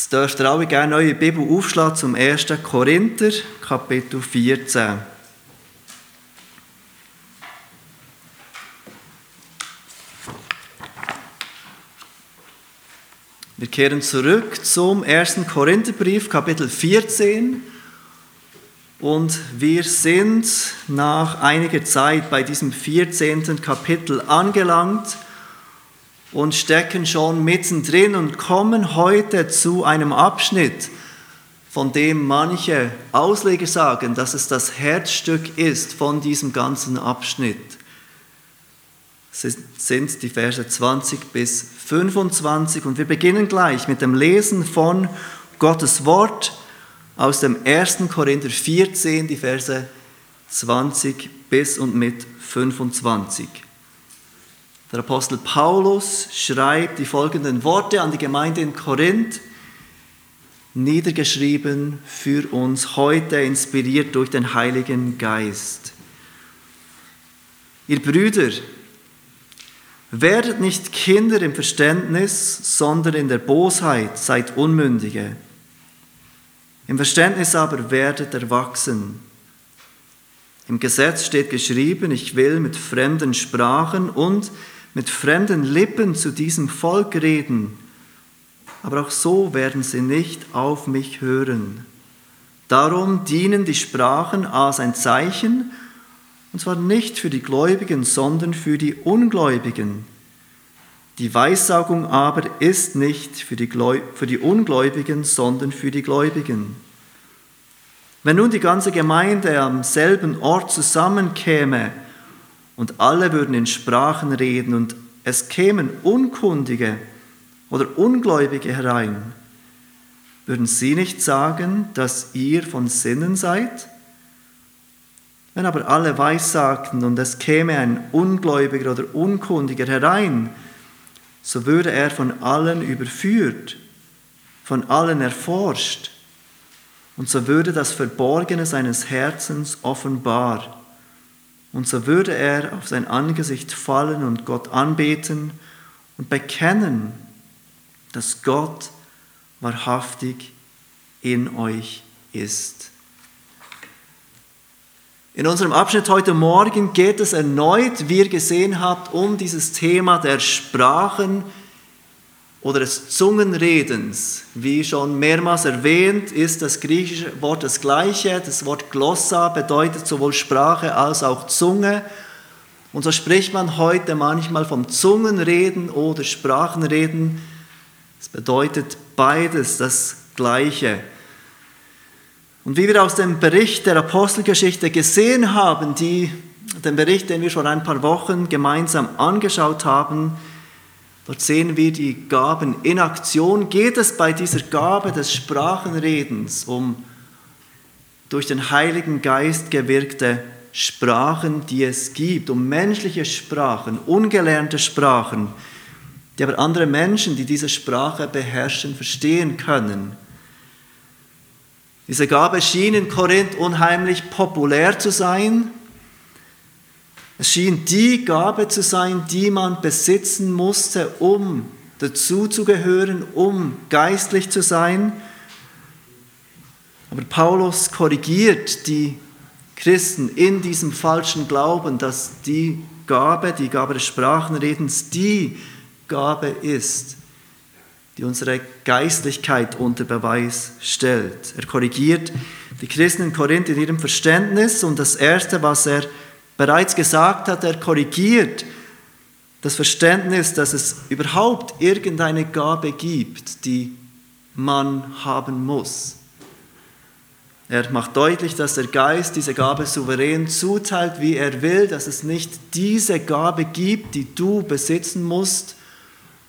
Jetzt dürft ihr alle gerne eure Bibel aufschlagen zum 1. Korinther, Kapitel 14. Wir kehren zurück zum 1. Korintherbrief, Kapitel 14. Und wir sind nach einiger Zeit bei diesem 14. Kapitel angelangt und stecken schon mittendrin und kommen heute zu einem Abschnitt, von dem manche Ausleger sagen, dass es das Herzstück ist von diesem ganzen Abschnitt. Es sind die Verse 20 bis 25 und wir beginnen gleich mit dem Lesen von Gottes Wort aus dem 1. Korinther 14, die Verse 20 bis und mit 25. Der Apostel Paulus schreibt die folgenden Worte an die Gemeinde in Korinth, niedergeschrieben für uns heute, inspiriert durch den Heiligen Geist. Ihr Brüder, werdet nicht Kinder im Verständnis, sondern in der Bosheit seid Unmündige. Im Verständnis aber werdet erwachsen. Im Gesetz steht geschrieben, ich will mit fremden Sprachen und mit fremden Lippen zu diesem Volk reden, aber auch so werden sie nicht auf mich hören. Darum dienen die Sprachen als ein Zeichen, und zwar nicht für die Gläubigen, sondern für die Ungläubigen. Die Weissaugung aber ist nicht für die, für die Ungläubigen, sondern für die Gläubigen. Wenn nun die ganze Gemeinde am selben Ort zusammenkäme, und alle würden in Sprachen reden und es kämen Unkundige oder Ungläubige herein, würden sie nicht sagen, dass ihr von Sinnen seid? Wenn aber alle weissagten und es käme ein Ungläubiger oder Unkundiger herein, so würde er von allen überführt, von allen erforscht, und so würde das Verborgene seines Herzens offenbar. Und so würde er auf sein Angesicht fallen und Gott anbeten und bekennen, dass Gott wahrhaftig in euch ist. In unserem Abschnitt heute Morgen geht es erneut, wie ihr gesehen habt, um dieses Thema der Sprachen, oder des Zungenredens. Wie schon mehrmals erwähnt, ist das griechische Wort das gleiche. Das Wort Glossa bedeutet sowohl Sprache als auch Zunge. Und so spricht man heute manchmal vom Zungenreden oder Sprachenreden. Es bedeutet beides das Gleiche. Und wie wir aus dem Bericht der Apostelgeschichte gesehen haben, die, den Bericht, den wir schon ein paar Wochen gemeinsam angeschaut haben, Dort sehen wir die Gaben in Aktion. Geht es bei dieser Gabe des Sprachenredens um durch den Heiligen Geist gewirkte Sprachen, die es gibt, um menschliche Sprachen, ungelernte Sprachen, die aber andere Menschen, die diese Sprache beherrschen, verstehen können. Diese Gabe schien in Korinth unheimlich populär zu sein. Es schien die Gabe zu sein, die man besitzen musste, um dazuzugehören, um geistlich zu sein. Aber Paulus korrigiert die Christen in diesem falschen Glauben, dass die Gabe, die Gabe des Sprachenredens, die Gabe ist, die unsere Geistlichkeit unter Beweis stellt. Er korrigiert die Christen in Korinth in ihrem Verständnis und das Erste, was er bereits gesagt hat, er korrigiert das Verständnis, dass es überhaupt irgendeine Gabe gibt, die man haben muss. Er macht deutlich, dass der Geist diese Gabe souverän zuteilt, wie er will, dass es nicht diese Gabe gibt, die du besitzen musst,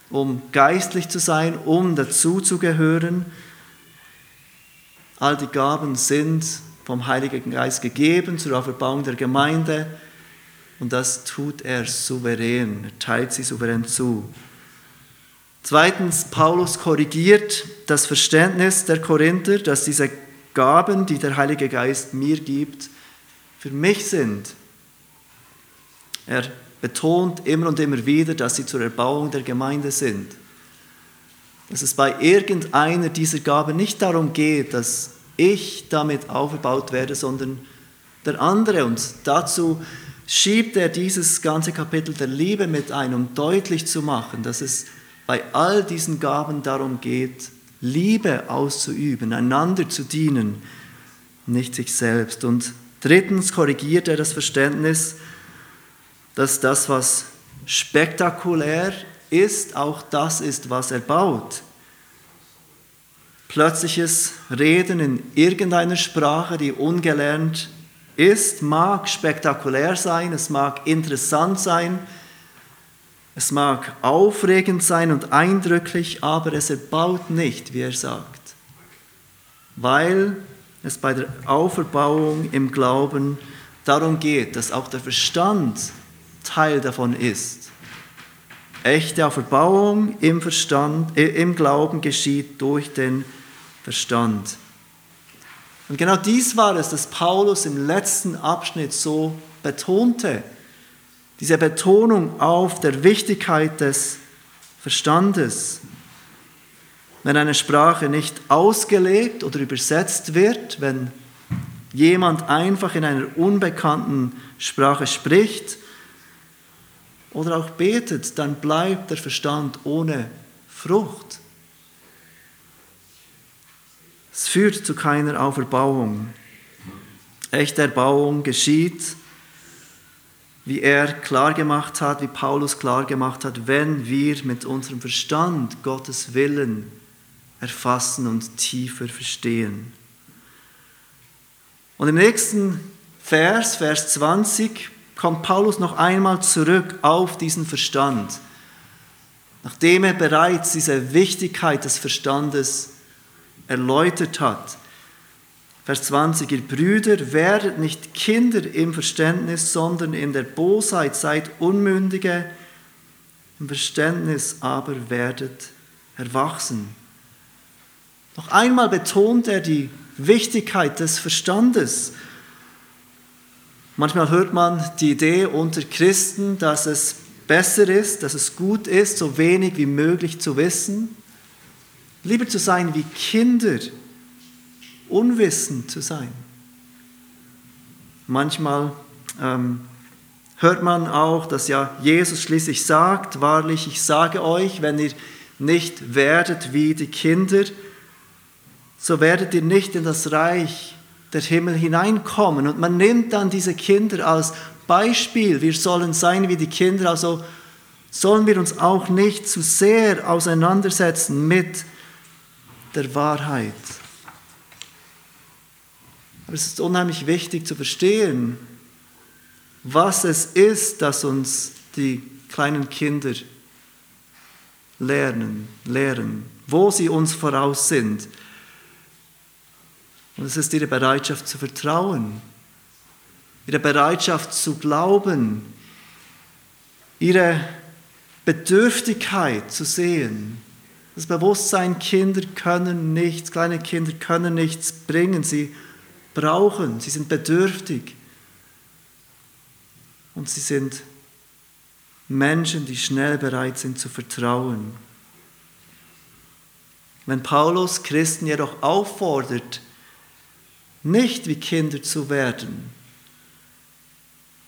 um geistlich zu sein, um dazuzugehören. All die Gaben sind vom Heiligen Geist gegeben zur Auferbauung der Gemeinde. Und das tut er souverän, er teilt sie souverän zu. Zweitens, Paulus korrigiert das Verständnis der Korinther, dass diese Gaben, die der Heilige Geist mir gibt, für mich sind. Er betont immer und immer wieder, dass sie zur Erbauung der Gemeinde sind. dass es bei irgendeiner dieser Gaben nicht darum geht, dass ich damit aufgebaut werde, sondern der andere. Und dazu schiebt er dieses ganze Kapitel der Liebe mit ein, um deutlich zu machen, dass es bei all diesen Gaben darum geht, Liebe auszuüben, einander zu dienen, nicht sich selbst. Und drittens korrigiert er das Verständnis, dass das, was spektakulär ist, auch das ist, was er baut. Plötzliches Reden in irgendeiner Sprache, die ungelernt ist, mag spektakulär sein, es mag interessant sein, es mag aufregend sein und eindrücklich, aber es erbaut nicht, wie er sagt, weil es bei der Auferbauung im Glauben darum geht, dass auch der Verstand Teil davon ist. Echte Auferbauung im, Verstand, äh, im Glauben geschieht durch den Verstand. Und genau dies war es, das Paulus im letzten Abschnitt so betonte. Diese Betonung auf der Wichtigkeit des Verstandes. Wenn eine Sprache nicht ausgelegt oder übersetzt wird, wenn jemand einfach in einer unbekannten Sprache spricht oder auch betet, dann bleibt der Verstand ohne Frucht. Es führt zu keiner Auferbauung. Echte Erbauung geschieht wie er klar gemacht hat, wie Paulus klar gemacht hat, wenn wir mit unserem Verstand Gottes Willen erfassen und tiefer verstehen. Und im nächsten Vers, Vers 20, kommt Paulus noch einmal zurück auf diesen Verstand, nachdem er bereits diese Wichtigkeit des Verstandes erläutert hat. Vers 20, ihr Brüder, werdet nicht Kinder im Verständnis, sondern in der Bosheit seid Unmündige, im Verständnis aber werdet erwachsen. Noch einmal betont er die Wichtigkeit des Verstandes. Manchmal hört man die Idee unter Christen, dass es besser ist, dass es gut ist, so wenig wie möglich zu wissen, lieber zu sein wie Kinder unwissend zu sein. Manchmal ähm, hört man auch, dass ja Jesus schließlich sagt, wahrlich, ich sage euch, wenn ihr nicht werdet wie die Kinder, so werdet ihr nicht in das Reich der Himmel hineinkommen. Und man nimmt dann diese Kinder als Beispiel. Wir sollen sein wie die Kinder, also sollen wir uns auch nicht zu sehr auseinandersetzen mit der Wahrheit. Aber es ist unheimlich wichtig zu verstehen, was es ist, dass uns die kleinen Kinder lernen, lehren, wo sie uns voraus sind. Und es ist ihre Bereitschaft zu vertrauen, ihre Bereitschaft zu glauben, ihre Bedürftigkeit zu sehen. Das Bewusstsein, Kinder können nichts, kleine Kinder können nichts bringen. Sie brauchen, sie sind bedürftig. Und sie sind Menschen, die schnell bereit sind zu vertrauen. Wenn Paulus Christen jedoch auffordert, nicht wie Kinder zu werden,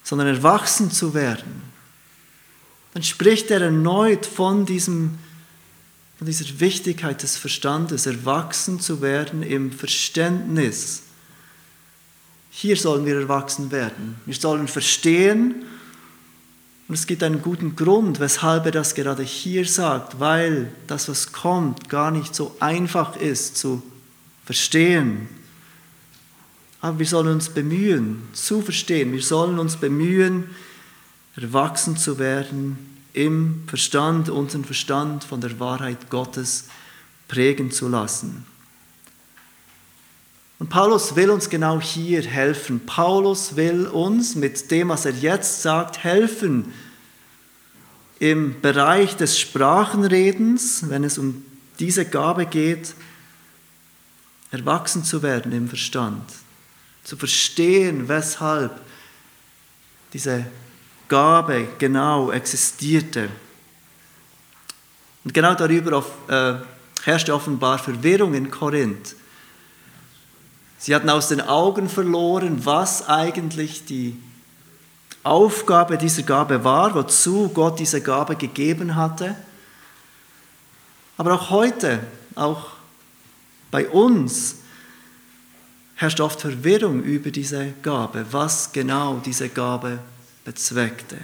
sondern erwachsen zu werden, dann spricht er erneut von, diesem, von dieser Wichtigkeit des Verstandes, erwachsen zu werden im Verständnis hier sollen wir erwachsen werden. Wir sollen verstehen, und es gibt einen guten Grund, weshalb er das gerade hier sagt, weil das, was kommt, gar nicht so einfach ist zu verstehen. Aber wir sollen uns bemühen, zu verstehen. Wir sollen uns bemühen, erwachsen zu werden im Verstand, unseren Verstand von der Wahrheit Gottes prägen zu lassen. Und Paulus will uns genau hier helfen. Paulus will uns mit dem, was er jetzt sagt, helfen im Bereich des Sprachenredens, wenn es um diese Gabe geht, erwachsen zu werden im Verstand, zu verstehen, weshalb diese Gabe genau existierte. Und genau darüber äh, herrschte offenbar Verwirrung in Korinth. Sie hatten aus den Augen verloren, was eigentlich die Aufgabe dieser Gabe war, wozu Gott diese Gabe gegeben hatte. Aber auch heute, auch bei uns, herrscht oft Verwirrung über diese Gabe, was genau diese Gabe bezweckte.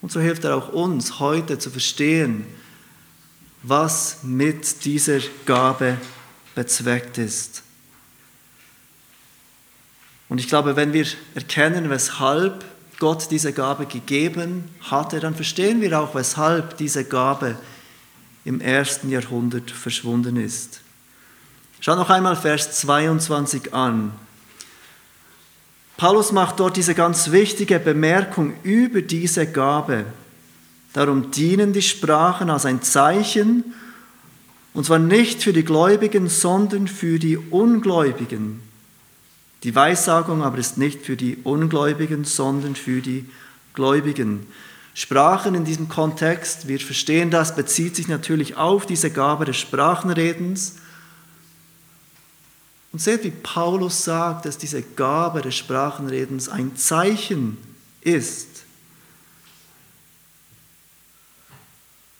Und so hilft er auch uns heute zu verstehen, was mit dieser Gabe bezweckt ist. Und ich glaube, wenn wir erkennen, weshalb Gott diese Gabe gegeben hatte, dann verstehen wir auch, weshalb diese Gabe im ersten Jahrhundert verschwunden ist. Schau noch einmal Vers 22 an. Paulus macht dort diese ganz wichtige Bemerkung über diese Gabe. Darum dienen die Sprachen als ein Zeichen, und zwar nicht für die Gläubigen, sondern für die Ungläubigen. Die Weissagung aber ist nicht für die Ungläubigen, sondern für die Gläubigen. Sprachen in diesem Kontext, wir verstehen das, bezieht sich natürlich auf diese Gabe des Sprachenredens. Und seht, wie Paulus sagt, dass diese Gabe des Sprachenredens ein Zeichen ist.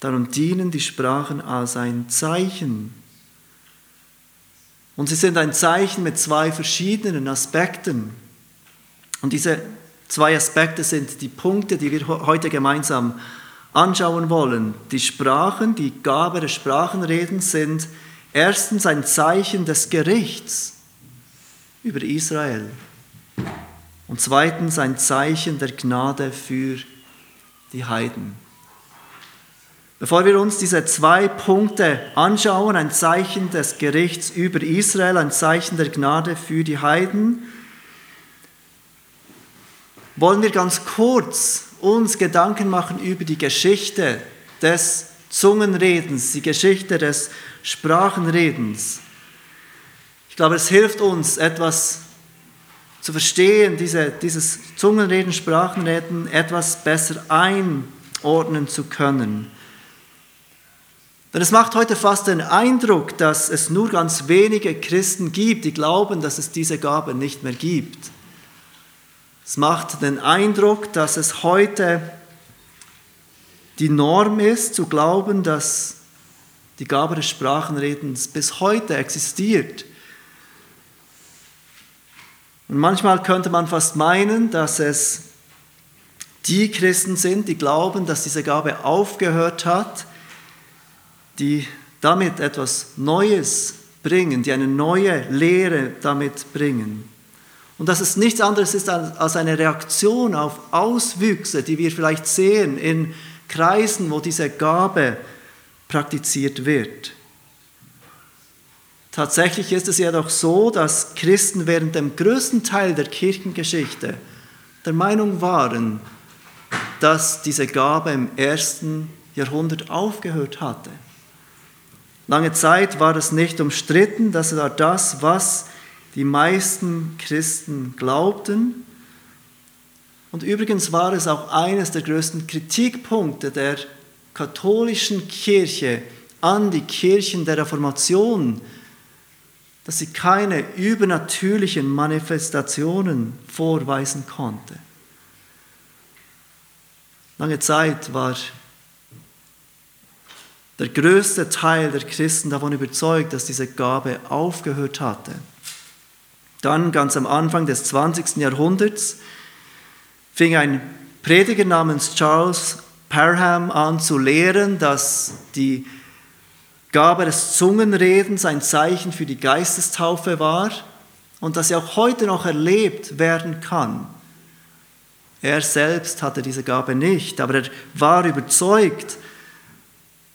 Darum dienen die Sprachen als ein Zeichen. Und sie sind ein Zeichen mit zwei verschiedenen Aspekten. Und diese zwei Aspekte sind die Punkte, die wir heute gemeinsam anschauen wollen. Die Sprachen, die Gabe des Sprachenredens sind erstens ein Zeichen des Gerichts über Israel und zweitens ein Zeichen der Gnade für die Heiden. Bevor wir uns diese zwei Punkte anschauen, ein Zeichen des Gerichts über Israel, ein Zeichen der Gnade für die Heiden, wollen wir ganz kurz uns Gedanken machen über die Geschichte des Zungenredens, die Geschichte des Sprachenredens. Ich glaube, es hilft uns etwas zu verstehen, diese, dieses Zungenreden, Sprachenreden etwas besser einordnen zu können. Denn es macht heute fast den Eindruck, dass es nur ganz wenige Christen gibt, die glauben, dass es diese Gabe nicht mehr gibt. Es macht den Eindruck, dass es heute die Norm ist, zu glauben, dass die Gabe des Sprachenredens bis heute existiert. Und manchmal könnte man fast meinen, dass es die Christen sind, die glauben, dass diese Gabe aufgehört hat, die damit etwas Neues bringen, die eine neue Lehre damit bringen. Und dass es nichts anderes ist als eine Reaktion auf Auswüchse, die wir vielleicht sehen in Kreisen, wo diese Gabe praktiziert wird. Tatsächlich ist es ja doch so, dass Christen während dem größten Teil der Kirchengeschichte der Meinung waren, dass diese Gabe im ersten Jahrhundert aufgehört hatte. Lange Zeit war es nicht umstritten, das war das, was die meisten Christen glaubten. Und übrigens war es auch eines der größten Kritikpunkte der katholischen Kirche an die Kirchen der Reformation, dass sie keine übernatürlichen Manifestationen vorweisen konnte. Lange Zeit war der größte Teil der Christen davon überzeugt, dass diese Gabe aufgehört hatte. Dann ganz am Anfang des 20. Jahrhunderts fing ein Prediger namens Charles Parham an zu lehren, dass die Gabe des Zungenredens ein Zeichen für die Geistestaufe war und dass sie auch heute noch erlebt werden kann. Er selbst hatte diese Gabe nicht, aber er war überzeugt,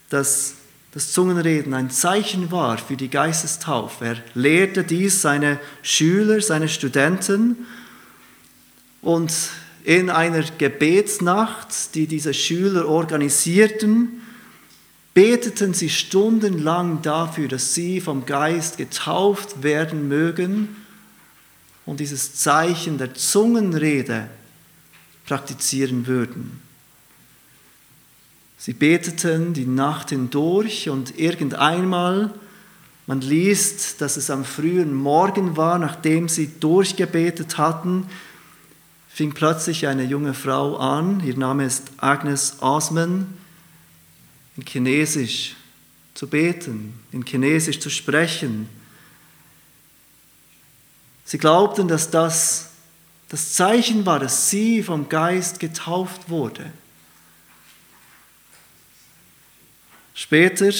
dass das Zungenreden ein Zeichen war für die Geistestaufe. Er lehrte dies seine Schüler, seine Studenten und in einer Gebetsnacht, die diese Schüler organisierten, beteten sie stundenlang dafür, dass sie vom Geist getauft werden mögen und dieses Zeichen der Zungenrede praktizieren würden. Sie beteten die Nacht hindurch und irgendeinmal, man liest, dass es am frühen Morgen war, nachdem sie durchgebetet hatten, fing plötzlich eine junge Frau an, ihr Name ist Agnes Osman, in Chinesisch zu beten, in Chinesisch zu sprechen. Sie glaubten, dass das das Zeichen war, dass sie vom Geist getauft wurde. Später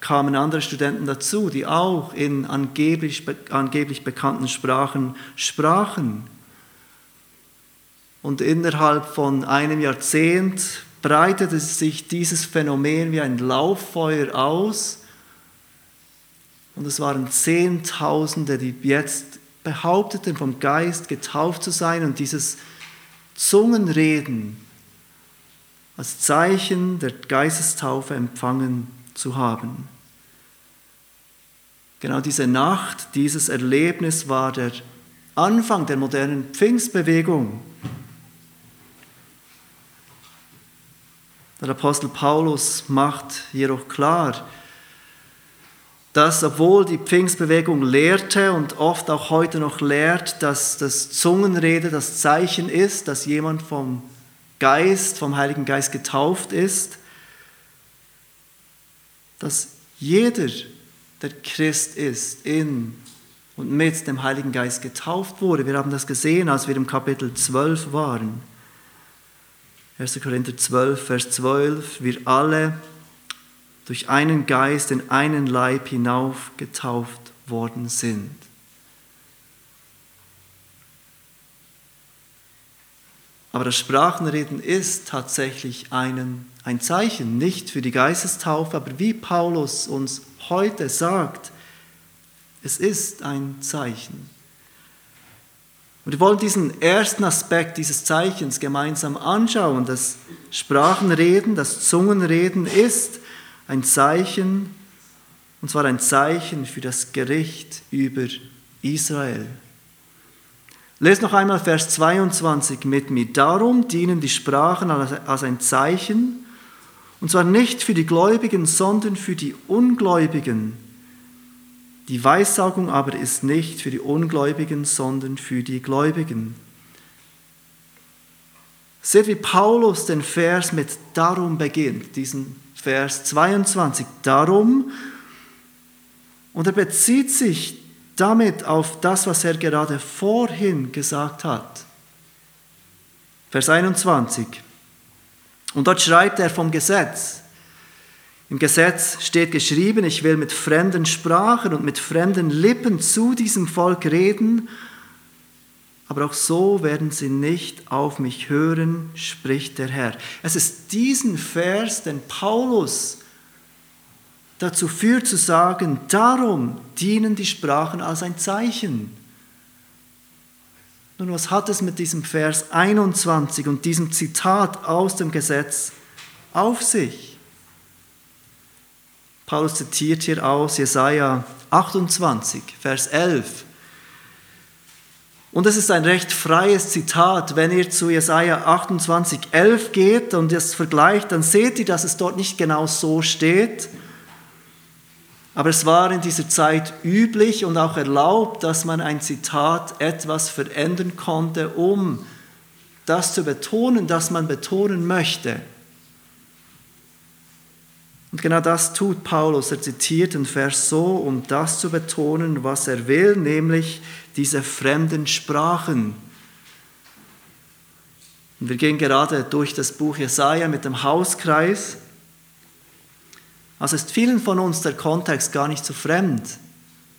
kamen andere Studenten dazu, die auch in angeblich, angeblich bekannten Sprachen sprachen. Und innerhalb von einem Jahrzehnt breitete sich dieses Phänomen wie ein Lauffeuer aus. Und es waren Zehntausende, die jetzt behaupteten, vom Geist getauft zu sein und dieses Zungenreden als Zeichen der Geistestaufe empfangen zu haben. Genau diese Nacht, dieses Erlebnis war der Anfang der modernen Pfingstbewegung. Der Apostel Paulus macht jedoch klar, dass obwohl die Pfingstbewegung lehrte und oft auch heute noch lehrt, dass das Zungenrede das Zeichen ist, dass jemand vom Geist, vom Heiligen Geist getauft ist, dass jeder, der Christ ist, in und mit dem Heiligen Geist getauft wurde. Wir haben das gesehen, als wir im Kapitel 12 waren. 1. Korinther 12, Vers 12. Wir alle durch einen Geist in einen Leib hinauf getauft worden sind. Aber das Sprachenreden ist tatsächlich einen, ein Zeichen, nicht für die Geistestaufe, aber wie Paulus uns heute sagt, es ist ein Zeichen. Und wir wollen diesen ersten Aspekt dieses Zeichens gemeinsam anschauen. Das Sprachenreden, das Zungenreden ist ein Zeichen, und zwar ein Zeichen für das Gericht über Israel. Lest noch einmal Vers 22 mit mir. Darum dienen die Sprachen als ein Zeichen, und zwar nicht für die Gläubigen, sondern für die Ungläubigen. Die Weissagung aber ist nicht für die Ungläubigen, sondern für die Gläubigen. Seht, wie Paulus den Vers mit darum beginnt, diesen Vers 22. Darum, und er bezieht sich damit auf das, was er gerade vorhin gesagt hat. Vers 21. Und dort schreibt er vom Gesetz. Im Gesetz steht geschrieben, ich will mit fremden Sprachen und mit fremden Lippen zu diesem Volk reden, aber auch so werden sie nicht auf mich hören, spricht der Herr. Es ist diesen Vers, den Paulus dazu führt zu sagen, darum dienen die Sprachen als ein Zeichen. Nun, was hat es mit diesem Vers 21 und diesem Zitat aus dem Gesetz auf sich? Paulus zitiert hier aus Jesaja 28, Vers 11. Und es ist ein recht freies Zitat. Wenn ihr zu Jesaja 28, 11 geht und es vergleicht, dann seht ihr, dass es dort nicht genau so steht. Aber es war in dieser Zeit üblich und auch erlaubt, dass man ein Zitat etwas verändern konnte, um das zu betonen, das man betonen möchte. Und genau das tut Paulus. Er zitiert den Vers so, um das zu betonen, was er will, nämlich diese fremden Sprachen. Und wir gehen gerade durch das Buch Jesaja mit dem Hauskreis. Also ist vielen von uns der Kontext gar nicht so fremd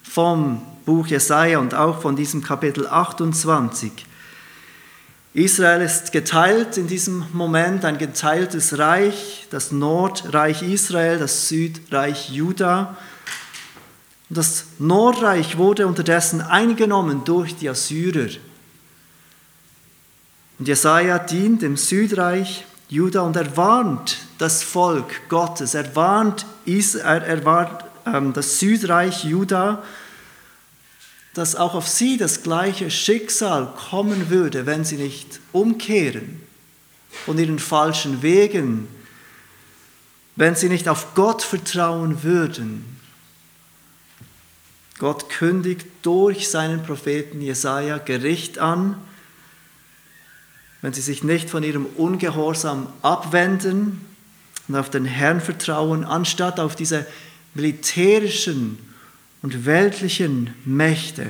vom Buch Jesaja und auch von diesem Kapitel 28. Israel ist geteilt in diesem Moment, ein geteiltes Reich, das Nordreich Israel, das Südreich Juda. Und das Nordreich wurde unterdessen eingenommen durch die Assyrer. Und Jesaja dient dem Südreich Juda und er warnt das Volk Gottes, er warnt, er warnt ähm, das Südreich Juda, dass auch auf sie das gleiche Schicksal kommen würde, wenn sie nicht umkehren. von ihren falschen Wegen, wenn sie nicht auf Gott vertrauen würden. Gott kündigt durch seinen Propheten Jesaja Gericht an, wenn sie sich nicht von ihrem Ungehorsam abwenden und auf den Herrn vertrauen, anstatt auf diese militärischen und weltlichen Mächte,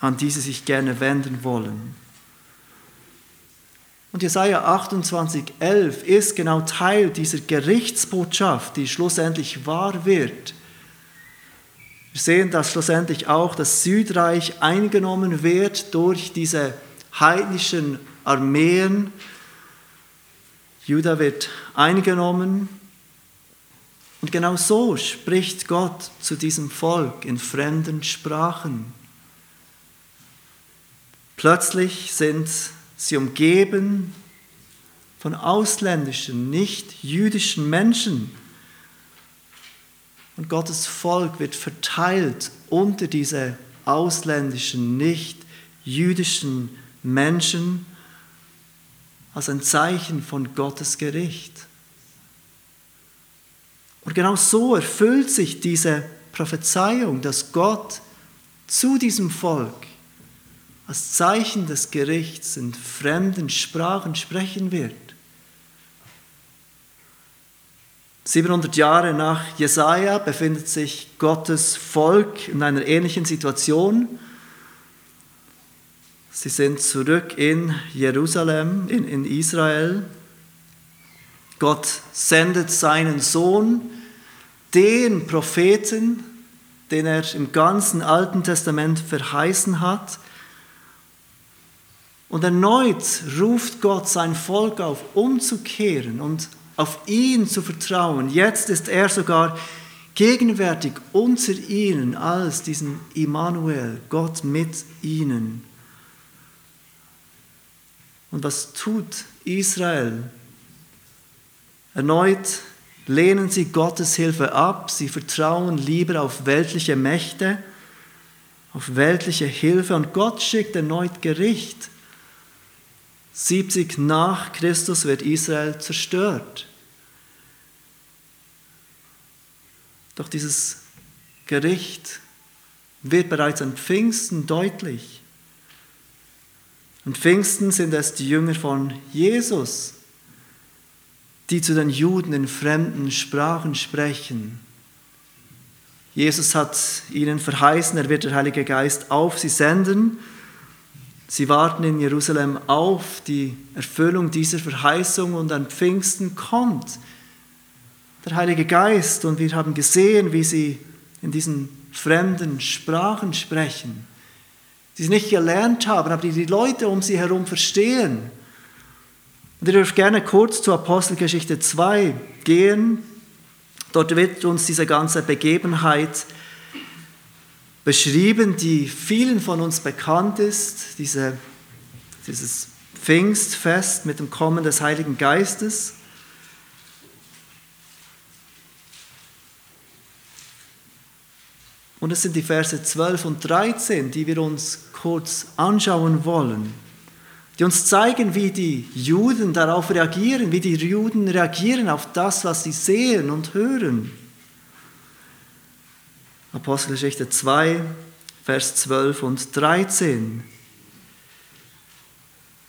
an die sie sich gerne wenden wollen. Und Jesaja 28, 11 ist genau Teil dieser Gerichtsbotschaft, die schlussendlich wahr wird. Wir sehen, dass schlussendlich auch das Südreich eingenommen wird durch diese heidnischen Armeen. Juda wird eingenommen. Und genau so spricht Gott zu diesem Volk in fremden Sprachen. Plötzlich sind sie umgeben von ausländischen, nicht jüdischen Menschen. Und Gottes Volk wird verteilt unter diese ausländischen, nicht jüdischen Menschen als ein Zeichen von Gottes Gericht. Und genau so erfüllt sich diese Prophezeiung, dass Gott zu diesem Volk als Zeichen des Gerichts in fremden Sprachen sprechen wird. 700 Jahre nach Jesaja befindet sich Gottes Volk in einer ähnlichen Situation. Sie sind zurück in Jerusalem, in, in Israel. Gott sendet seinen Sohn, den Propheten, den er im ganzen Alten Testament verheißen hat. Und erneut ruft Gott sein Volk auf, umzukehren und auf ihn zu vertrauen. Jetzt ist er sogar gegenwärtig unter ihnen als diesen Immanuel, Gott mit ihnen. Und was tut Israel? Erneut lehnen sie Gottes Hilfe ab, sie vertrauen lieber auf weltliche Mächte, auf weltliche Hilfe und Gott schickt erneut Gericht. 70 nach Christus wird Israel zerstört. Doch dieses Gericht wird bereits an Pfingsten deutlich. An Pfingsten sind es die Jünger von Jesus, die zu den Juden in fremden Sprachen sprechen. Jesus hat ihnen verheißen, er wird der Heilige Geist auf sie senden Sie warten in Jerusalem auf die Erfüllung dieser Verheißung und an Pfingsten kommt der Heilige Geist und wir haben gesehen, wie sie in diesen fremden Sprachen sprechen, die sie nicht gelernt haben, aber die die Leute um sie herum verstehen. Und ihr dürft gerne kurz zur Apostelgeschichte 2 gehen. Dort wird uns diese ganze Begebenheit beschrieben, die vielen von uns bekannt ist, diese, dieses Pfingstfest mit dem Kommen des Heiligen Geistes. Und es sind die Verse 12 und 13, die wir uns kurz anschauen wollen, die uns zeigen, wie die Juden darauf reagieren, wie die Juden reagieren auf das, was sie sehen und hören. Apostelgeschichte 2, Vers 12 und 13.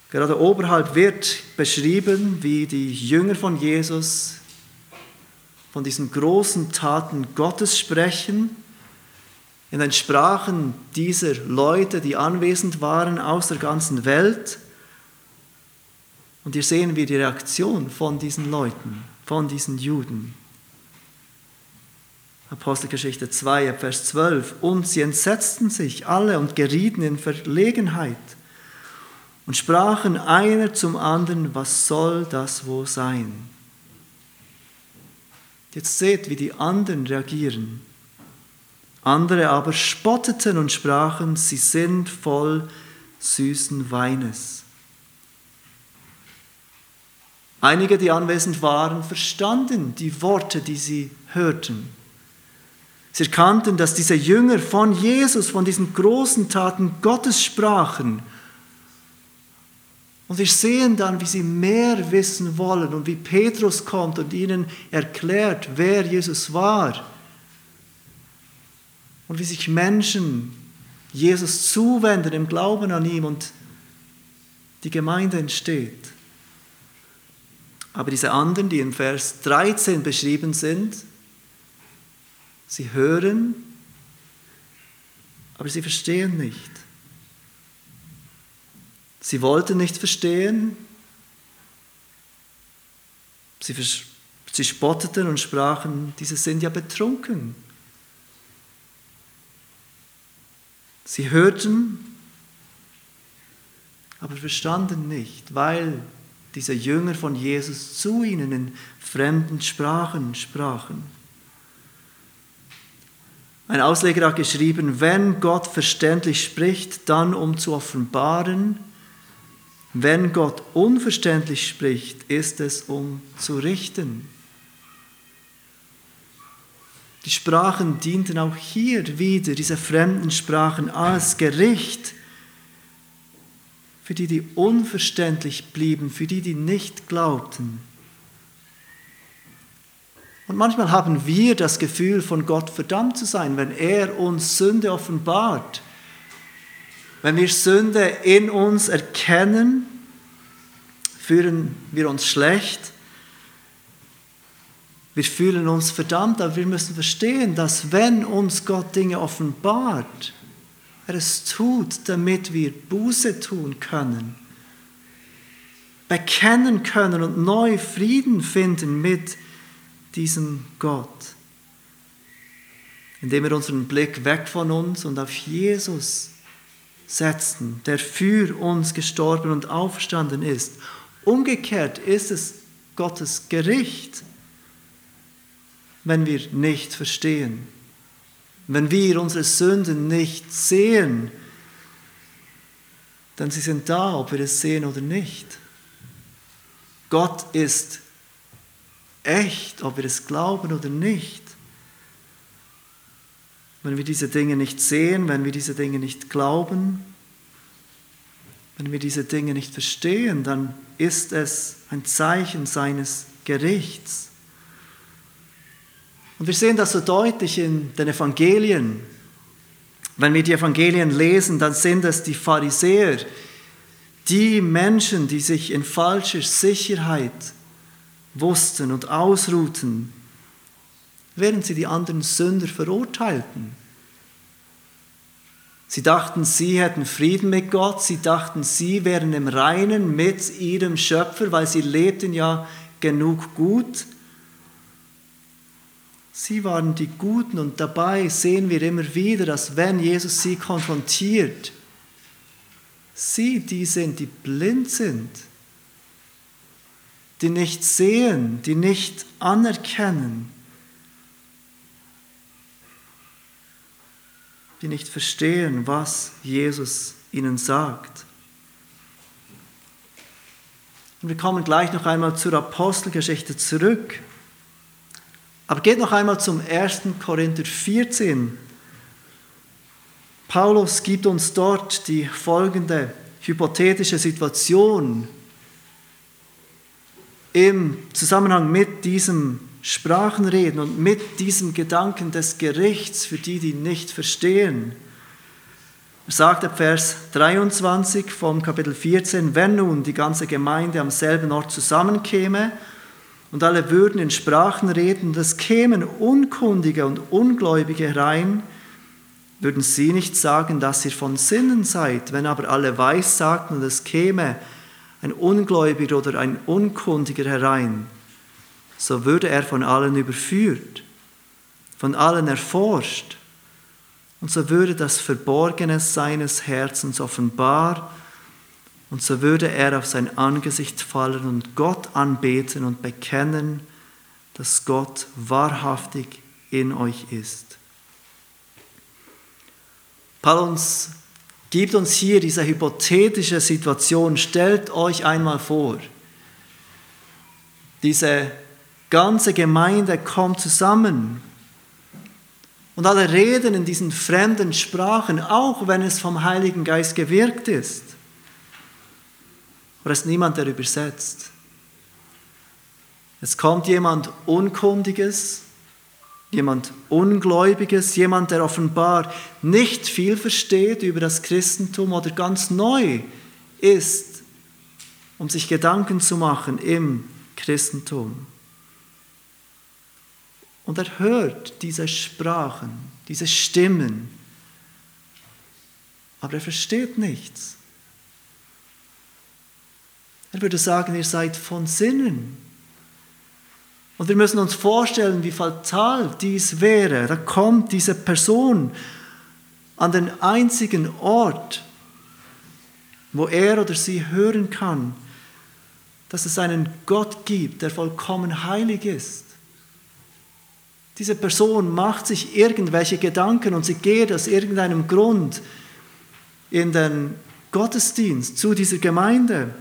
Gerade oberhalb wird beschrieben, wie die Jünger von Jesus von diesen großen Taten Gottes sprechen, in den Sprachen dieser Leute, die anwesend waren aus der ganzen Welt. Und hier sehen wir die Reaktion von diesen Leuten, von diesen Juden. Apostelgeschichte 2, Vers 12. Und sie entsetzten sich alle und gerieten in Verlegenheit und sprachen einer zum anderen, was soll das wohl sein? Jetzt seht, wie die anderen reagieren. Andere aber spotteten und sprachen, sie sind voll süßen Weines. Einige, die anwesend waren, verstanden die Worte, die sie hörten. Sie erkannten, dass diese Jünger von Jesus, von diesen großen Taten Gottes sprachen. Und wir sehen dann, wie sie mehr wissen wollen und wie Petrus kommt und ihnen erklärt, wer Jesus war. Und wie sich Menschen Jesus zuwenden im Glauben an ihm und die Gemeinde entsteht. Aber diese anderen, die in Vers 13 beschrieben sind, sie hören, aber sie verstehen nicht. Sie wollten nicht verstehen. Sie, sie spotteten und sprachen, diese sind ja betrunken. Sie hörten, aber verstanden nicht, weil diese Jünger von Jesus zu ihnen in fremden Sprachen sprachen. Ein Ausleger hat geschrieben, wenn Gott verständlich spricht, dann um zu offenbaren, wenn Gott unverständlich spricht, ist es um zu richten. Die Sprachen dienten auch hier wieder, diese fremden Sprachen, als Gericht für die, die unverständlich blieben, für die, die nicht glaubten. Und manchmal haben wir das Gefühl, von Gott verdammt zu sein, wenn er uns Sünde offenbart. Wenn wir Sünde in uns erkennen, fühlen wir uns schlecht. Wir fühlen uns verdammt, aber wir müssen verstehen, dass wenn uns Gott Dinge offenbart, er es tut, damit wir Buße tun können, bekennen können und neu Frieden finden mit diesem Gott, indem wir unseren Blick weg von uns und auf Jesus setzen, der für uns gestorben und auferstanden ist. Umgekehrt ist es Gottes Gericht, wenn wir nicht verstehen, wenn wir unsere Sünden nicht sehen, denn sie sind da, ob wir es sehen oder nicht. Gott ist echt, ob wir es glauben oder nicht. Wenn wir diese Dinge nicht sehen, wenn wir diese Dinge nicht glauben, wenn wir diese Dinge nicht verstehen, dann ist es ein Zeichen seines Gerichts. Und wir sehen das so deutlich in den Evangelien. Wenn wir die Evangelien lesen, dann sind es die Pharisäer, die Menschen, die sich in falscher Sicherheit wussten und ausruhten, während sie die anderen Sünder verurteilten. Sie dachten, sie hätten Frieden mit Gott, sie dachten, sie wären im Reinen mit ihrem Schöpfer, weil sie lebten ja genug gut. Sie waren die Guten und dabei sehen wir immer wieder, dass wenn Jesus sie konfrontiert, sie die sind, die blind sind, die nicht sehen, die nicht anerkennen, die nicht verstehen, was Jesus ihnen sagt. Und wir kommen gleich noch einmal zur Apostelgeschichte zurück. Aber geht noch einmal zum 1. Korinther 14. Paulus gibt uns dort die folgende hypothetische Situation im Zusammenhang mit diesem Sprachenreden und mit diesem Gedanken des Gerichts für die, die nicht verstehen. Er sagt ab Vers 23 vom Kapitel 14, wenn nun die ganze Gemeinde am selben Ort zusammenkäme und alle würden in Sprachen reden, und es kämen Unkundige und Ungläubige herein, würden sie nicht sagen, dass ihr von Sinnen seid, wenn aber alle weiß sagten und es käme ein Ungläubiger oder ein Unkundiger herein, so würde er von allen überführt, von allen erforscht, und so würde das Verborgene seines Herzens offenbar, und so würde er auf sein Angesicht fallen und Gott anbeten und bekennen, dass Gott wahrhaftig in euch ist. Paulus gibt uns hier diese hypothetische Situation. Stellt euch einmal vor, diese ganze Gemeinde kommt zusammen und alle reden in diesen fremden Sprachen, auch wenn es vom Heiligen Geist gewirkt ist. Aber es ist niemand, der übersetzt. Es kommt jemand Unkundiges, jemand Ungläubiges, jemand, der offenbar nicht viel versteht über das Christentum oder ganz neu ist, um sich Gedanken zu machen im Christentum. Und er hört diese Sprachen, diese Stimmen, aber er versteht nichts. Er würde sagen, ihr seid von Sinnen. Und wir müssen uns vorstellen, wie fatal dies wäre. Da kommt diese Person an den einzigen Ort, wo er oder sie hören kann, dass es einen Gott gibt, der vollkommen heilig ist. Diese Person macht sich irgendwelche Gedanken und sie geht aus irgendeinem Grund in den Gottesdienst zu dieser Gemeinde.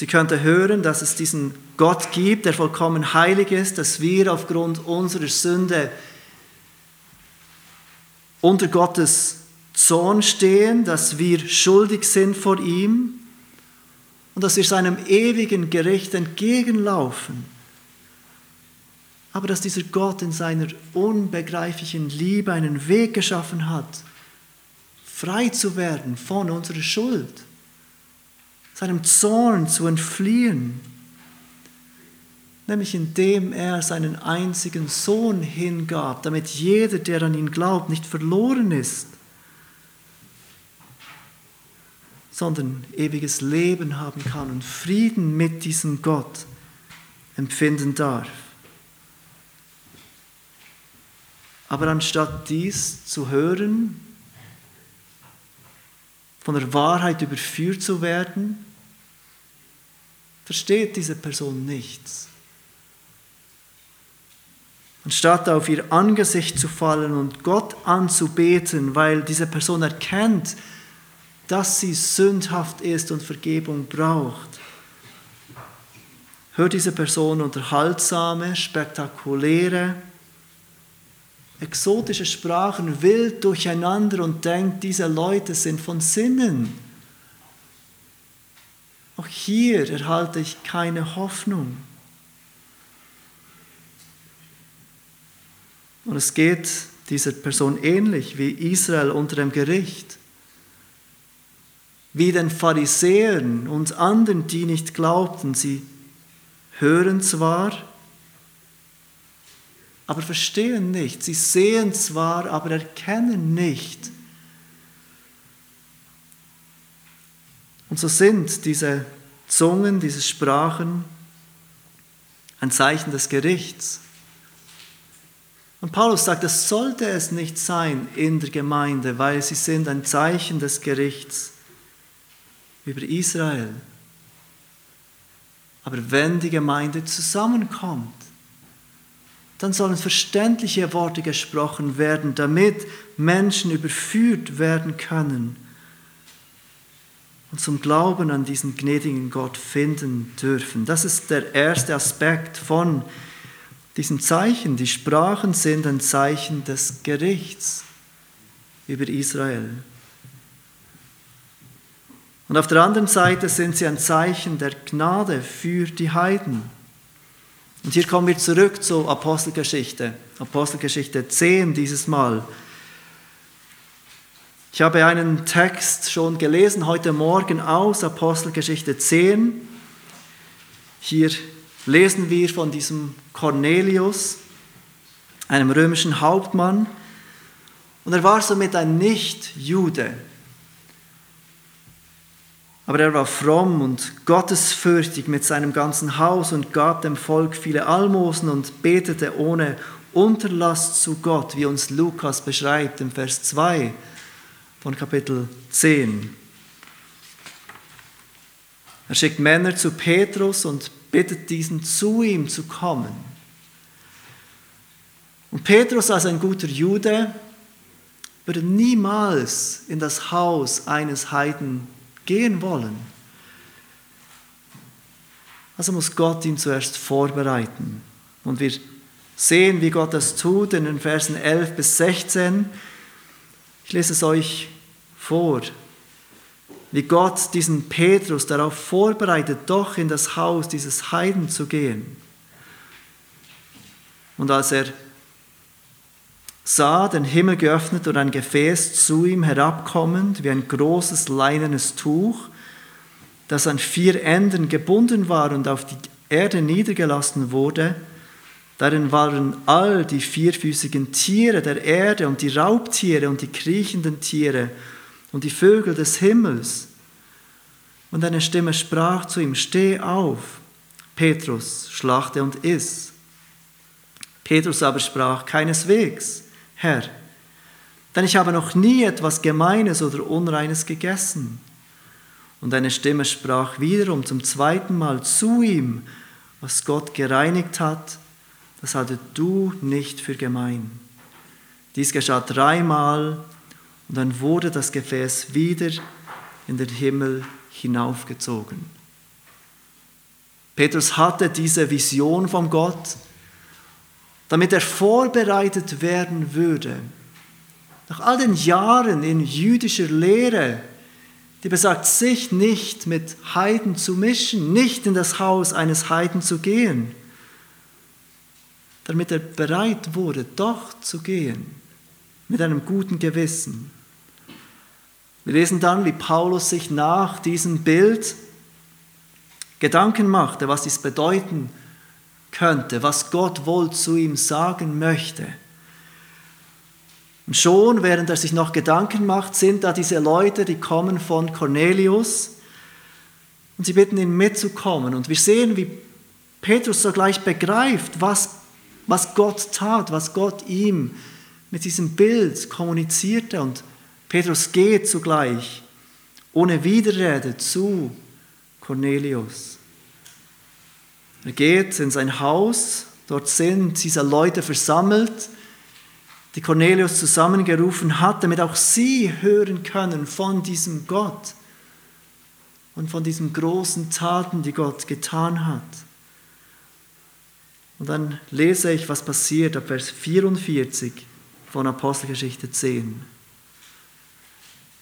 Sie könnte hören, dass es diesen Gott gibt, der vollkommen heilig ist, dass wir aufgrund unserer Sünde unter Gottes Zorn stehen, dass wir schuldig sind vor ihm und dass wir seinem ewigen Gericht entgegenlaufen. Aber dass dieser Gott in seiner unbegreiflichen Liebe einen Weg geschaffen hat, frei zu werden von unserer Schuld seinem Zorn zu entfliehen, nämlich indem er seinen einzigen Sohn hingab, damit jeder, der an ihn glaubt, nicht verloren ist, sondern ewiges Leben haben kann und Frieden mit diesem Gott empfinden darf. Aber anstatt dies zu hören, von der Wahrheit überführt zu werden, versteht diese Person nichts. Anstatt auf ihr Angesicht zu fallen und Gott anzubeten, weil diese Person erkennt, dass sie sündhaft ist und Vergebung braucht, hört diese Person unterhaltsame, spektakuläre, exotische Sprachen wild durcheinander und denkt, diese Leute sind von Sinnen. Auch hier erhalte ich keine Hoffnung. Und es geht dieser Person ähnlich wie Israel unter dem Gericht, wie den Pharisäern und anderen, die nicht glaubten. Sie hören zwar, aber verstehen nicht. Sie sehen zwar, aber erkennen nicht. Und so sind diese Zungen, diese Sprachen ein Zeichen des Gerichts. Und Paulus sagt, das sollte es nicht sein in der Gemeinde, weil sie sind ein Zeichen des Gerichts über Israel. Aber wenn die Gemeinde zusammenkommt, dann sollen verständliche Worte gesprochen werden, damit Menschen überführt werden können und zum Glauben an diesen gnädigen Gott finden dürfen. Das ist der erste Aspekt von diesem Zeichen. Die Sprachen sind ein Zeichen des Gerichts über Israel. Und auf der anderen Seite sind sie ein Zeichen der Gnade für die Heiden. Und hier kommen wir zurück zur Apostelgeschichte, Apostelgeschichte 10 dieses Mal. Ich habe einen Text schon gelesen heute Morgen aus Apostelgeschichte 10. Hier lesen wir von diesem Cornelius, einem römischen Hauptmann. Und er war somit ein Nicht-Jude. Aber er war fromm und gottesfürchtig mit seinem ganzen Haus und gab dem Volk viele Almosen und betete ohne Unterlass zu Gott, wie uns Lukas beschreibt im Vers 2 von Kapitel 10. Er schickt Männer zu Petrus und bittet diesen, zu ihm zu kommen. Und Petrus als ein guter Jude würde niemals in das Haus eines Heiden gehen wollen. Also muss Gott ihn zuerst vorbereiten. Und wir sehen, wie Gott das tut in den Versen 11 bis 16. Ich lese es euch vor. wie Gott diesen Petrus darauf vorbereitet, doch in das Haus dieses Heiden zu gehen. Und als er sah den Himmel geöffnet und ein Gefäß zu ihm herabkommend, wie ein großes leinenes Tuch, das an vier Enden gebunden war und auf die Erde niedergelassen wurde, darin waren all die vierfüßigen Tiere der Erde und die Raubtiere und die kriechenden Tiere und die Vögel des Himmels. Und eine Stimme sprach zu ihm, steh auf, Petrus, schlachte und iss. Petrus aber sprach, keineswegs, Herr, denn ich habe noch nie etwas Gemeines oder Unreines gegessen. Und eine Stimme sprach wiederum zum zweiten Mal zu ihm, was Gott gereinigt hat, das halte du nicht für gemein. Dies geschah dreimal und dann wurde das Gefäß wieder in den Himmel hinaufgezogen. Petrus hatte diese Vision von Gott, damit er vorbereitet werden würde. Nach all den Jahren in jüdischer Lehre die besagt, sich nicht mit Heiden zu mischen, nicht in das Haus eines Heiden zu gehen, damit er bereit wurde, doch zu gehen, mit einem guten Gewissen. Wir lesen dann, wie Paulus sich nach diesem Bild Gedanken machte, was dies bedeuten könnte, was Gott wohl zu ihm sagen möchte. Und schon, während er sich noch Gedanken macht, sind da diese Leute, die kommen von Cornelius und sie bitten ihn mitzukommen. Und wir sehen, wie Petrus sogleich begreift, was, was Gott tat, was Gott ihm mit diesem Bild kommunizierte. Und Petrus geht zugleich ohne Widerrede zu Cornelius. Er geht in sein Haus, dort sind diese Leute versammelt die Cornelius zusammengerufen hat, damit auch sie hören können von diesem Gott und von diesen großen Taten, die Gott getan hat. Und dann lese ich, was passiert ab Vers 44 von Apostelgeschichte 10.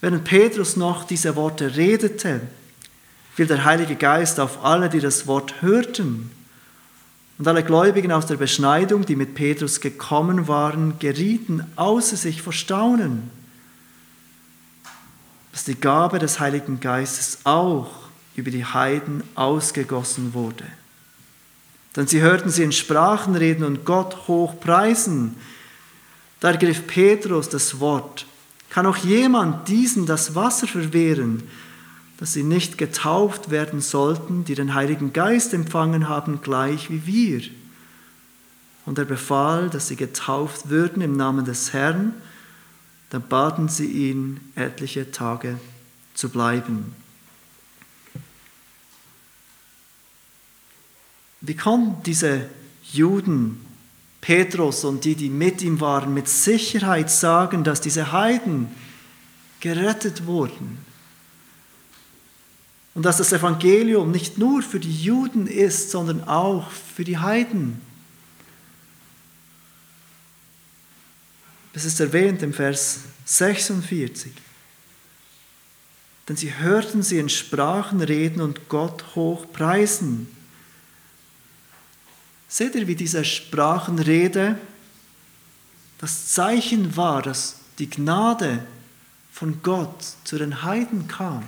Während Petrus noch diese Worte redete, fiel der Heilige Geist auf alle, die das Wort hörten. Und alle Gläubigen aus der Beschneidung, die mit Petrus gekommen waren, gerieten außer sich vor Staunen, dass die Gabe des Heiligen Geistes auch über die Heiden ausgegossen wurde. Denn sie hörten sie in Sprachen reden und Gott hoch preisen. Da ergriff Petrus das Wort. Kann auch jemand diesen das Wasser verwehren, dass sie nicht getauft werden sollten, die den Heiligen Geist empfangen haben, gleich wie wir. Und er befahl, dass sie getauft würden im Namen des Herrn. Dann baten sie ihn, etliche Tage zu bleiben. Wie konnten diese Juden, Petrus und die, die mit ihm waren, mit Sicherheit sagen, dass diese Heiden gerettet wurden? Und dass das Evangelium nicht nur für die Juden ist, sondern auch für die Heiden. Das ist erwähnt im Vers 46. Denn sie hörten sie in Sprachen reden und Gott hoch preisen. Seht ihr, wie diese Sprachenrede das Zeichen war, dass die Gnade von Gott zu den Heiden kam?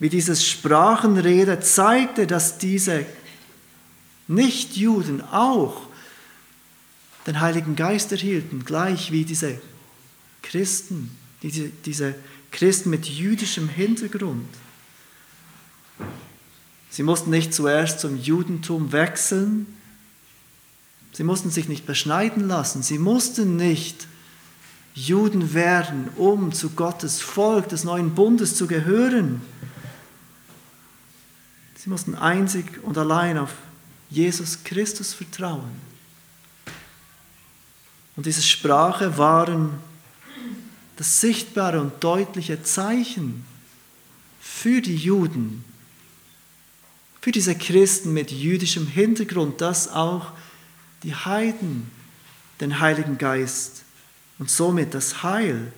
wie dieses Sprachenrede zeigte, dass diese Nichtjuden auch den Heiligen Geist erhielten, gleich wie diese Christen, diese, diese Christen mit jüdischem Hintergrund. Sie mussten nicht zuerst zum Judentum wechseln, sie mussten sich nicht beschneiden lassen, sie mussten nicht Juden werden, um zu Gottes Volk des neuen Bundes zu gehören. Sie mussten einzig und allein auf Jesus Christus vertrauen. Und diese Sprache waren das sichtbare und deutliche Zeichen für die Juden, für diese Christen mit jüdischem Hintergrund, dass auch die Heiden den Heiligen Geist und somit das Heil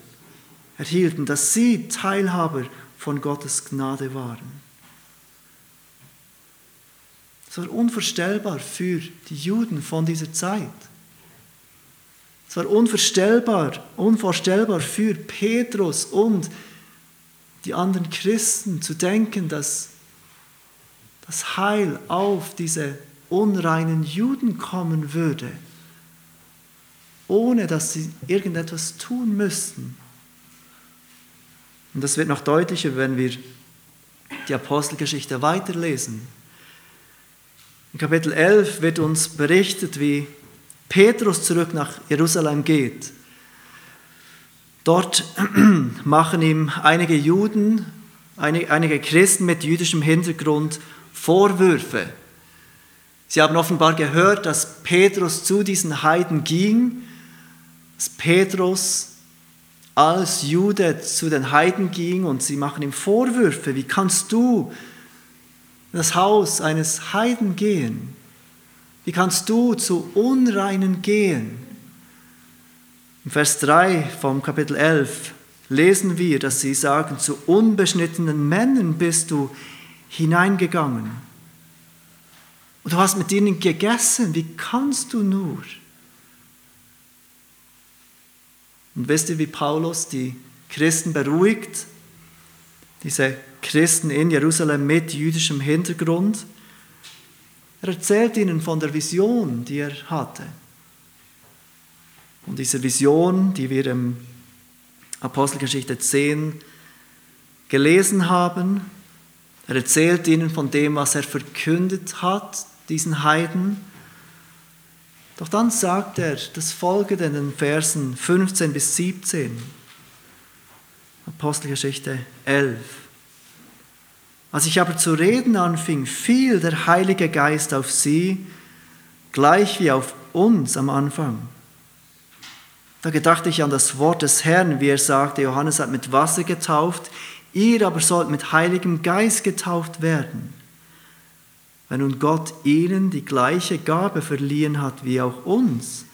erhielten, dass sie Teilhaber von Gottes Gnade waren. Es war unvorstellbar für die Juden von dieser Zeit. Es war unvorstellbar, unvorstellbar für Petrus und die anderen Christen zu denken, dass das Heil auf diese unreinen Juden kommen würde, ohne dass sie irgendetwas tun müssten. Und das wird noch deutlicher, wenn wir die Apostelgeschichte weiterlesen. In Kapitel 11 wird uns berichtet, wie Petrus zurück nach Jerusalem geht. Dort machen ihm einige Juden, einige Christen mit jüdischem Hintergrund Vorwürfe. Sie haben offenbar gehört, dass Petrus zu diesen Heiden ging, dass Petrus als Jude zu den Heiden ging und sie machen ihm Vorwürfe. Wie kannst du in das Haus eines Heiden gehen? Wie kannst du zu Unreinen gehen? Im Vers 3 vom Kapitel 11 lesen wir, dass sie sagen, zu unbeschnittenen Männern bist du hineingegangen. Und du hast mit ihnen gegessen. Wie kannst du nur? Und wisst ihr, wie Paulus die Christen beruhigt? Diese Christen in Jerusalem mit jüdischem Hintergrund. Er erzählt ihnen von der Vision, die er hatte. Und diese Vision, die wir im Apostelgeschichte 10 gelesen haben, er erzählt ihnen von dem, was er verkündet hat, diesen Heiden. Doch dann sagt er das folgende in den Versen 15 bis 17, Apostelgeschichte 11. Als ich aber zu reden anfing, fiel der Heilige Geist auf sie, gleich wie auf uns am Anfang. Da gedachte ich an das Wort des Herrn, wie er sagte, Johannes hat mit Wasser getauft, ihr aber sollt mit Heiligem Geist getauft werden. Wenn nun Gott ihnen die gleiche Gabe verliehen hat wie auch uns,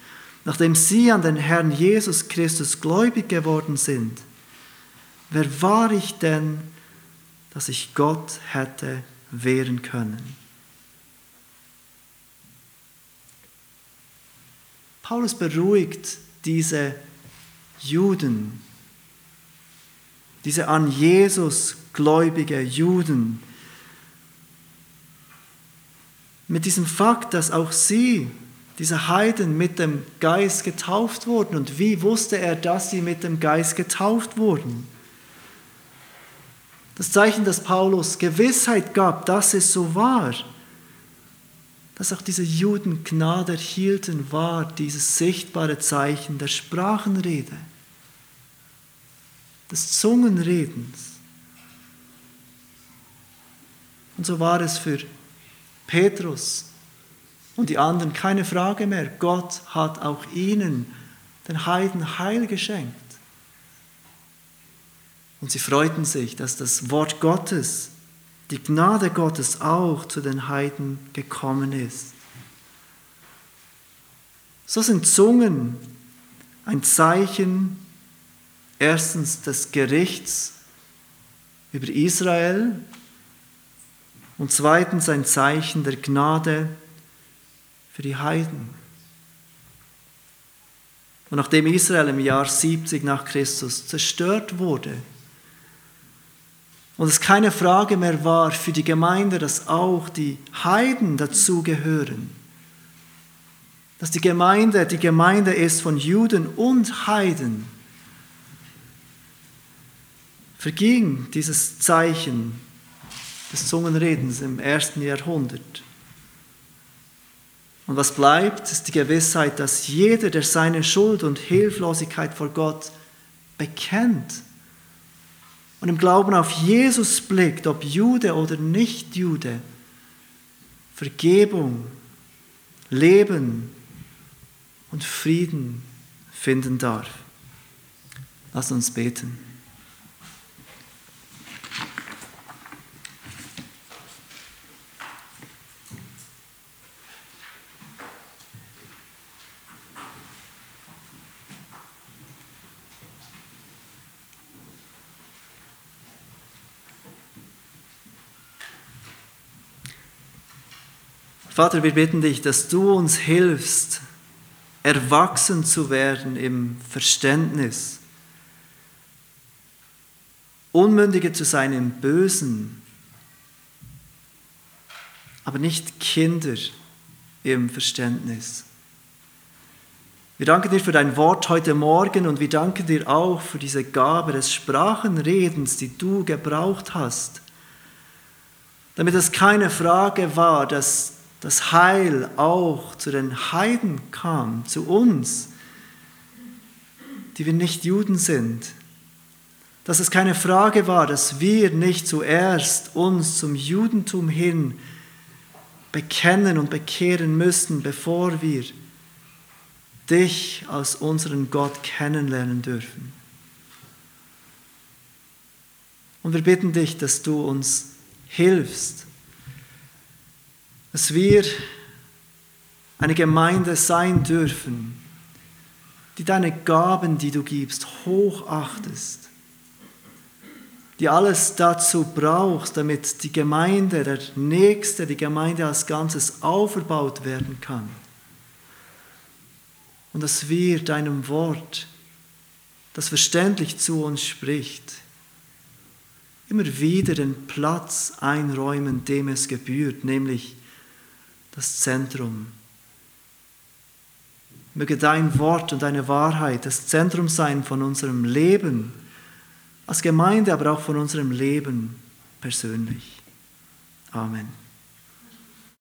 nachdem sie an den Herrn Jesus Christus gläubig geworden sind, wer war ich denn, dass ich Gott hätte wehren können? Paulus beruhigt diese Juden, diese an Jesus gläubige Juden, mit diesem Fakt, dass auch sie, diese Heiden, mit dem Geist getauft wurden. Und wie wusste er, dass sie mit dem Geist getauft wurden? Das Zeichen, dass Paulus Gewissheit gab, dass es so war, dass auch diese Juden Gnade erhielten, war dieses sichtbare Zeichen der Sprachenrede, des Zungenredens. Und so war es für Petrus und die anderen keine Frage mehr. Gott hat auch ihnen, den Heiden, Heil geschenkt. Und sie freuten sich, dass das Wort Gottes, die Gnade Gottes auch zu den Heiden gekommen ist. So sind Zungen ein Zeichen erstens des Gerichts über Israel und zweitens ein Zeichen der Gnade für die Heiden. Und nachdem Israel im Jahr 70 nach Christus zerstört wurde und es keine Frage mehr war für die Gemeinde, dass auch die Heiden dazugehören, dass die Gemeinde die Gemeinde ist von Juden und Heiden, verging dieses Zeichen des Zungenredens im ersten Jahrhundert. Und was bleibt, ist die Gewissheit, dass jeder, der seine Schuld und Hilflosigkeit vor Gott bekennt und im Glauben auf Jesus blickt, ob Jude oder nicht Jude, Vergebung, Leben und Frieden finden darf. Lass uns beten. Vater, wir bitten dich, dass du uns hilfst, erwachsen zu werden im Verständnis, Unmündige zu sein im Bösen, aber nicht Kinder im Verständnis. Wir danken dir für dein Wort heute Morgen und wir danken dir auch für diese Gabe des Sprachenredens, die du gebraucht hast, damit es keine Frage war, dass das Heil auch zu den Heiden kam, zu uns, die wir nicht Juden sind. Dass es keine Frage war, dass wir nicht zuerst uns zum Judentum hin bekennen und bekehren müssten, bevor wir dich als unseren Gott kennenlernen dürfen. Und wir bitten dich, dass du uns hilfst, dass wir eine Gemeinde sein dürfen, die deine Gaben, die du gibst, hochachtest, die alles dazu brauchst, damit die Gemeinde, der Nächste, die Gemeinde als Ganzes aufgebaut werden kann. Und dass wir deinem Wort, das verständlich zu uns spricht, immer wieder den Platz einräumen, dem es gebührt, nämlich das Zentrum. Möge dein Wort und deine Wahrheit das Zentrum sein von unserem Leben als Gemeinde, aber auch von unserem Leben persönlich. Amen.